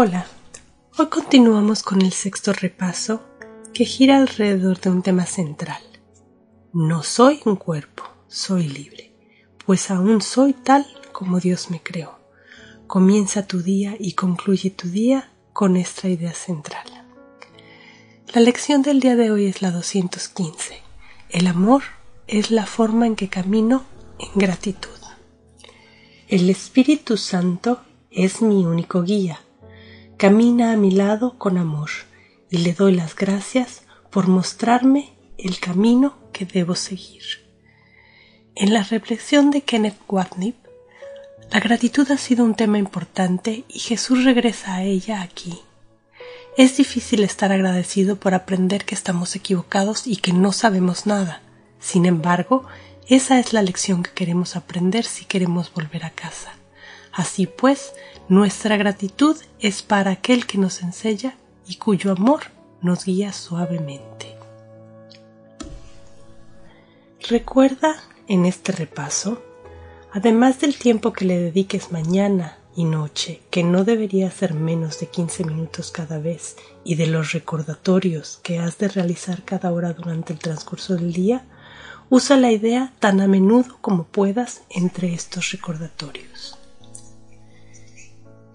Hola, hoy continuamos con el sexto repaso que gira alrededor de un tema central. No soy un cuerpo, soy libre, pues aún soy tal como Dios me creó. Comienza tu día y concluye tu día con esta idea central. La lección del día de hoy es la 215. El amor es la forma en que camino en gratitud. El Espíritu Santo es mi único guía camina a mi lado con amor y le doy las gracias por mostrarme el camino que debo seguir. En la reflexión de Kenneth Watnip, la gratitud ha sido un tema importante y Jesús regresa a ella aquí. Es difícil estar agradecido por aprender que estamos equivocados y que no sabemos nada. Sin embargo, esa es la lección que queremos aprender si queremos volver a casa. Así pues, nuestra gratitud es para aquel que nos enseña y cuyo amor nos guía suavemente. Recuerda en este repaso, además del tiempo que le dediques mañana y noche, que no debería ser menos de 15 minutos cada vez, y de los recordatorios que has de realizar cada hora durante el transcurso del día, usa la idea tan a menudo como puedas entre estos recordatorios.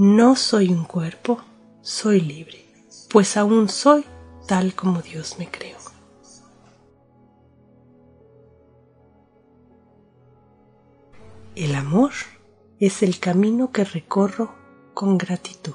No soy un cuerpo, soy libre, pues aún soy tal como Dios me creó. El amor es el camino que recorro con gratitud.